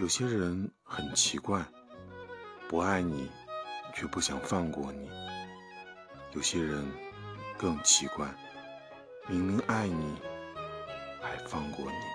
有些人很奇怪不爱你却不想放过你。有些人更奇怪明明爱你还放过你。